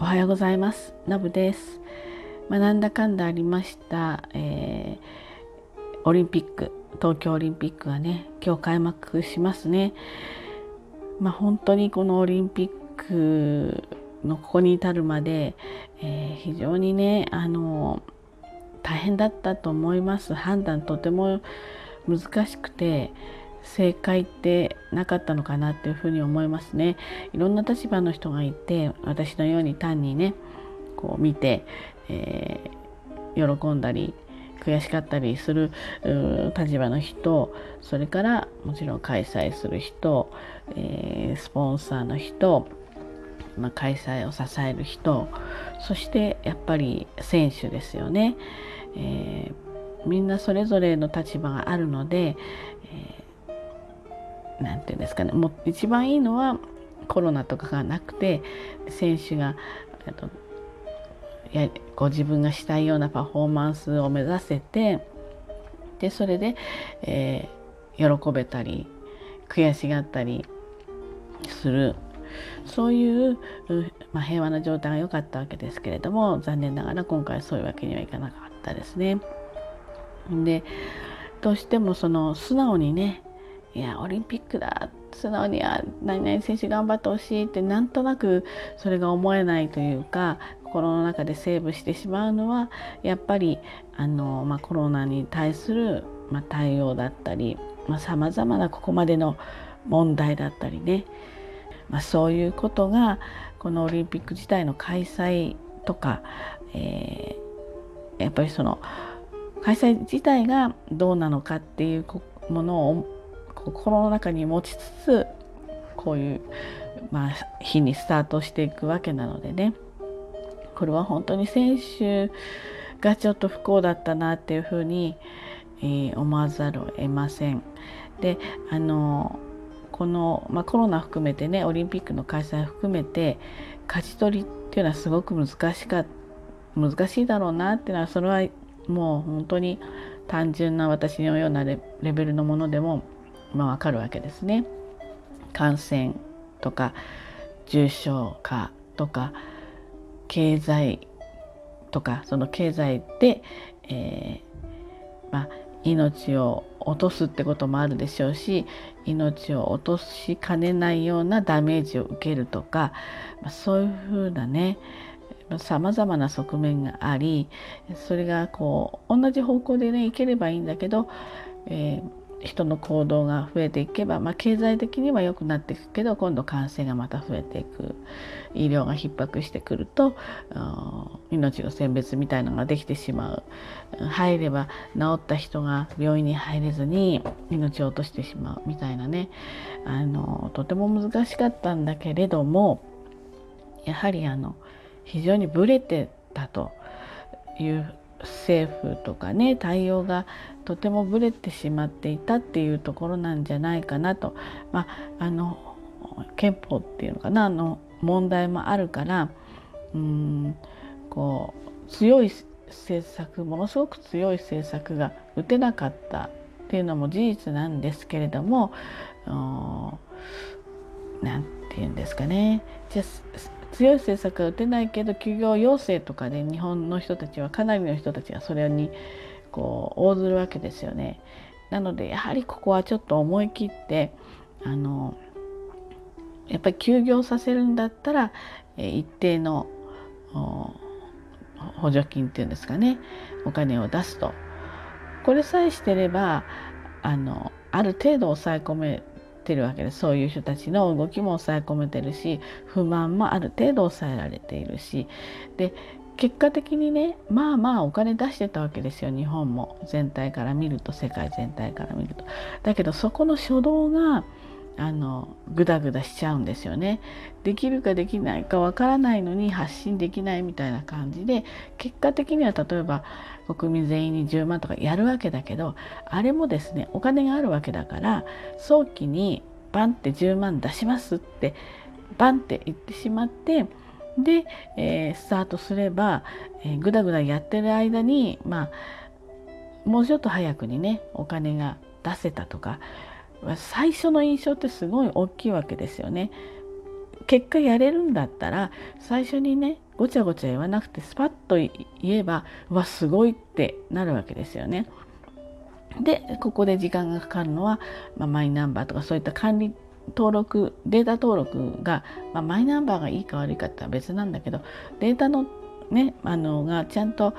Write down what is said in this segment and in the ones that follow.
おはようございます。のぶです、まあ、なんだかんだありました、えー、オリンピック東京オリンピックがね今日開幕しますね。まあ本当にこのオリンピックのここに至るまで、えー、非常にねあの大変だったと思います。判断とても難しくて正解ってなかったのかなっていうふうに思いますね。いろんな立場の人がいて私のように単にねこう見て、えー、喜んだり悔しかったりする立場の人それからもちろん開催する人、えー、スポンサーの人、まあ、開催を支える人そしてやっぱり選手ですよね。えー、みんなそれぞれの立場があるので、え何て言うんですかねもう一番いいのはコロナとかがなくて選手がやご自分がしたいようなパフォーマンスを目指せてでそれで、えー、喜べたり悔しがったりするそういう、まあ、平和な状態が良かったわけですけれども残念ながら今回そういうわけにはいかなかったですね。でどうしてもその素直にねいやオリンピックだ。素直には何々選手頑張ってほしいってなんとなくそれが思えないというか心の中でセーブしてしまうのはやっぱりあの、まあ、コロナに対する、まあ、対応だったりさまざ、まなここまでの問題だったりね、まあ、そういうことがこのオリンピック自体の開催とか、えー、やっぱりその開催自体がどうなのかっていうものを心の中に持ちつつこういう、まあ、日にスタートしていくわけなのでねこれは本当に選手がちょっと不幸だったなっていうふうに、えー、思わざるを得ません。であのこの、まあ、コロナ含めてねオリンピックの開催含めて勝ち取りっていうのはすごく難しか難しいだろうなっていうのはそれはもう本当に単純な私のようなレベルのものでもまあ、わかるわけですね。感染とか重症化とか経済とかその経済で、えー、まあ、命を落とすってこともあるでしょうし命を落としかねないようなダメージを受けるとか、まあ、そういうふうなねさまざまな側面がありそれがこう同じ方向でねいければいいんだけど、えー人の行動が増えていけば、まあ、経済的には良くなっていくけど今度感染がまた増えていく。医療が逼迫してくると命の選別みたいのができてしまう。入れば治った人が病院に入れずに命を落としてしまうみたいなね。あのとても難しかったんだけれどもやはりあの非常にブレてたという政府とかね対応がとてもぶれてしまっていたっていうところなんじゃないかなと、まあ、あの憲法っていうのかなあの問題もあるからうんこう強い政策ものすごく強い政策が打てなかったっていうのも事実なんですけれども何て言うんですかね。じゃ強い政策は打てないけど休業要請とかで、日本の人たちはかなりの人たちがそれにこう応ずるわけですよね。なのでやはりここはちょっと思い切ってあのやっぱり休業させるんだったら、え一定の補助金っていうんですかねお金を出すとこれさえしてればあのある程度抑え込めてるわけでそういう人たちの動きも抑え込めてるし不満もある程度抑えられているし。で結果的にねまあまあお金出してたわけですよ日本も。全体から見ると世界全体から見ると。だけどそこの初動があのグダグダしちゃうんですよね。できるかできないかわからないのに発信できないみたいな感じで結果的には例えば国民全員に10万とかやるわけだけどあれもですねお金があるわけだから早期にバンって10万出しますってバンって言ってしまってで、えー、スタートすれば、えー、ぐだぐだやってる間にまあもうちょっと早くにねお金が出せたとか最初の印象ってすごい大きいわけですよね。結果やれるんだったら最初にねごちゃごちゃ言わなくてスパッと言えばうわすごいってなるわけですよね。でここで時間がかかるのは、まあ、マイナンバーとかそういった管理登録データ登録が、まあ、マイナンバーがいいか悪いかっては別なんだけどデータのねあのがちゃんと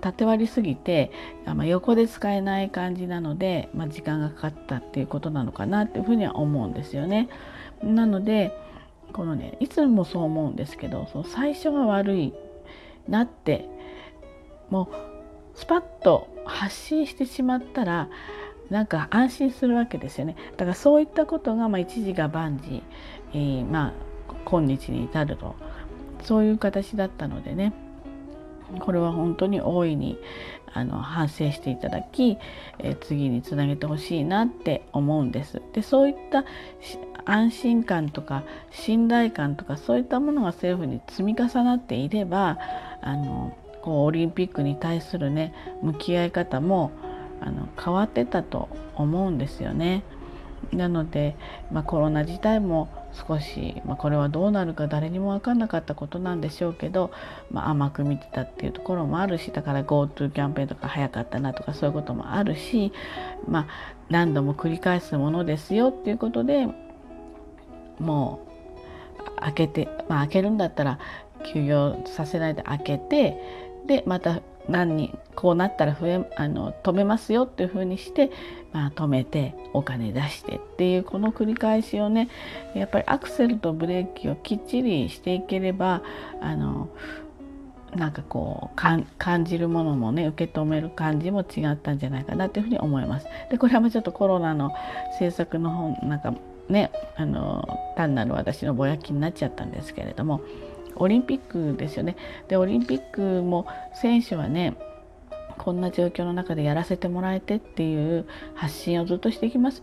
縦割りすぎてあ、まあ、横で使えない感じなので、まあ、時間がかかったっていうことなのかなっていうふうには思うんですよね。なのでこのねいつもそう思うんですけどその最初が悪いなってもうスパッと発信してしまったらなんか安心するわけですよねだからそういったことが、まあ、一時が万事、えー、まあ今日に至るとそういう形だったのでねこれは本当に大いにあの反省していただき、えー、次につなげてほしいなって思うんです。でそういった安心感とか信頼感とかそういったものが政府に積み重なっていればあのこうオリンピックに対するね向き合い方もあの変わってたと思うんですよね。なので、まあ、コロナ自体も少し、まあ、これはどうなるか誰にも分かんなかったことなんでしょうけど、まあ、甘く見てたっていうところもあるしだから GoTo キャンペーンとか早かったなとかそういうこともあるし、まあ、何度も繰り返すものですよっていうことでもう開けて、まあ、開けるんだったら休業させないで開けてでまた何人こうなったら増えあの止めますよっていうふうにして、まあ、止めてお金出してっていうこの繰り返しをねやっぱりアクセルとブレーキをきっちりしていければあのなんかこう感じるものもね受け止める感じも違ったんじゃないかなというふうに思います。でこれはちょっとコロナの政策の本なんかねあの単なる私のぼやきになっちゃったんですけれどもオリンピックですよね。でオリンピックも選手はねこんな状況の中でやらせてもらえてっていう発信をずっとしてきます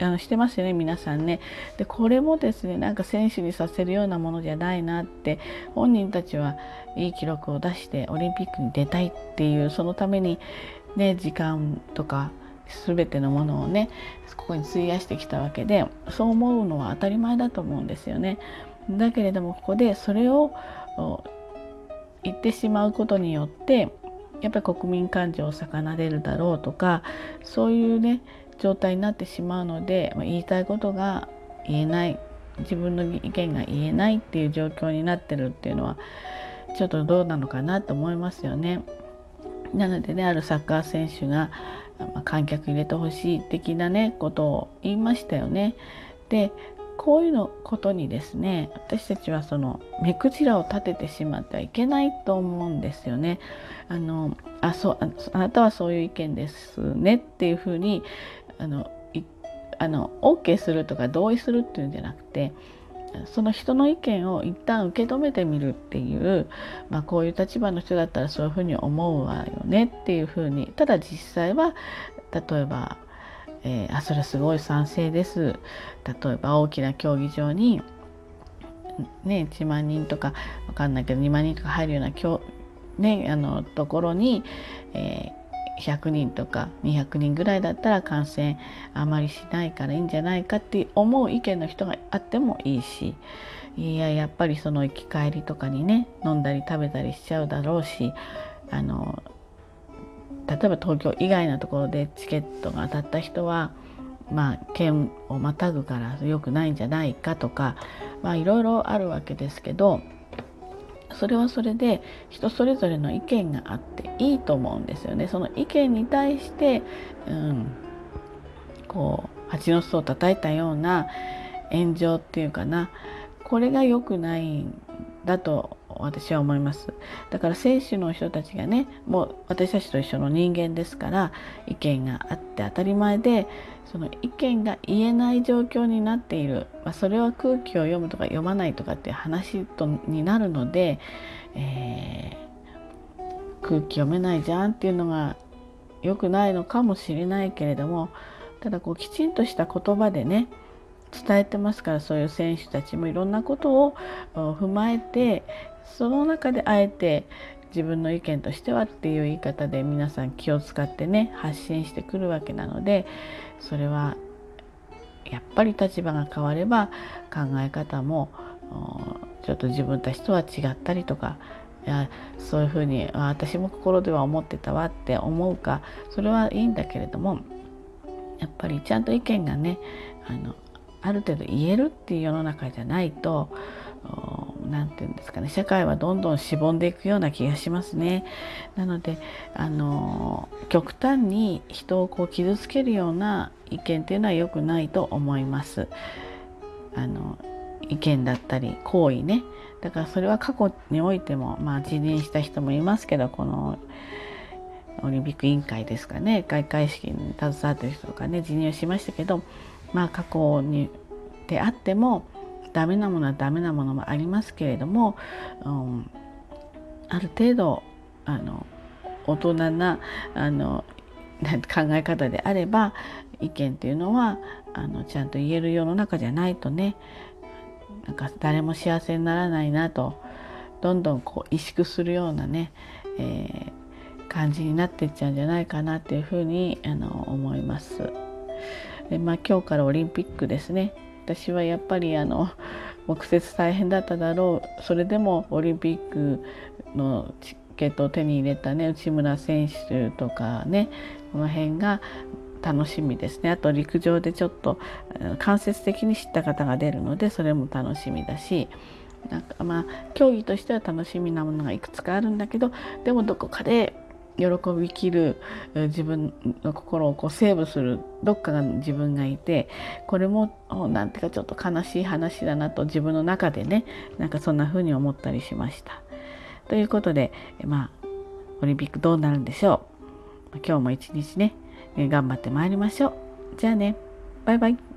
あのしてますよね皆さんね。でこれもですねなんか選手にさせるようなものじゃないなって本人たちはいい記録を出してオリンピックに出たいっていうそのためにね時間とか全てのものをねここに費やしてきたわけでそう思うのは当たり前だと思うんですよね。だけれどもここでそれを言ってしまうことによってやっぱり国民感情を逆なでるだろうとかそういうね状態になってしまうので、言いたいことが言えない自分の意見が言えないっていう状況になってるっていうのはちょっとどうなのかなと思いますよね。なのでねあるサッカー選手が、ま、観客入れてほしい的なねことを言いましたよね。でこういうのことにですね私たちはその目くじらを立ててしまってはいけないと思うんですよね。あのあそうあなたはそういう意見ですねっていうふうにあのあの OK するとか同意するっていうんじゃなくてその人の意見を一旦受け止めてみるっていう、まあ、こういう立場の人だったらそういうふうに思うわよねっていうふうに。ただ実際は例えばえー、あそれすごい賛成です。例えば大きな競技場にね1万人とか分かんないけど2万人とか入るような、ね、あのところに、えー、100人とか200人ぐらいだったら感染あまりしないからいいんじゃないかって思う意見の人があってもいいし。いややっぱりその行き帰りとかにね飲んだり食べたりしちゃうだろうしあの例えば東京以外のところでチケットが当たった人はまあ県をまたぐから良くないんじゃないかとかまあいろいろあるわけですけどそれはそれで人それぞれの意見があっていいと思うんですよね。その意見に対して、うん、こう蜂の巣を叩いたような炎上っていうかなこれが良くないんだと私は思います。だから選手の人たちがねもう私たちと一緒の人間ですから意見があって当たり前でその意見が言えない状況になっている、まあ、それは空気を読むとか読まないとかっていう話とになるので、えー、空気読めないじゃんっていうのが良くないのかもしれないけれどもただこうきちんとした言葉でね伝えてますからそういう選手たちもいろんなことを踏まえてその中であえて自分の意見としてはっていう言い方で皆さん気を使ってね発信してくるわけなのでそれはやっぱり立場が変われば考え方もちょっと自分たちとは違ったりとかいやそういうふうに私も心では思ってたわって思うかそれはいいんだけれどもやっぱりちゃんと意見がねあのある程度言えるっていう世の中じゃないと何て言うんですかね社会はどんどんしぼんでいくような気がしますね。なのであの極端に人をこう傷つけるような意見っていうのは良くないと思います。あの意見だったり行為ねだからそれは過去においてもまあ辞任した人もいますけどこのオリンピック委員会ですかね開会式に携わってる人とかね辞任をしましたけどまあ過去にであってもダメなものはダメなものもありますけれども、うん、ある程度あの大人なあの考え方であれば意見っていうのはあのちゃんと言える世の中じゃないとねなんか誰も幸せにならないなとどんどんこう萎縮するようなね、えー、感じになっていっちゃうんじゃないかなっていうふうにあの思います。でまあ、今日からオリンピックですね。私はやっぱりあの木節大変だっただろう。それでもオリンピックのチケットを手に入れたね内村選手とかねこの辺が楽しみですね。あと陸上でちょっと間接的に知った方が出るのでそれも楽しみだしなんかまあ競技としては楽しみなものがいくつかあるんだけどでもどこかで喜びきる自分の心をこうセーブするどっかが自分がいてこれも何ていうかちょっと悲しい話だなと自分の中でねなんかそんな風に思ったりしました。ということでまあオリンピックどうなるんでしょう今日も一日ね頑張ってまいりましょう。じゃあねバイバイ。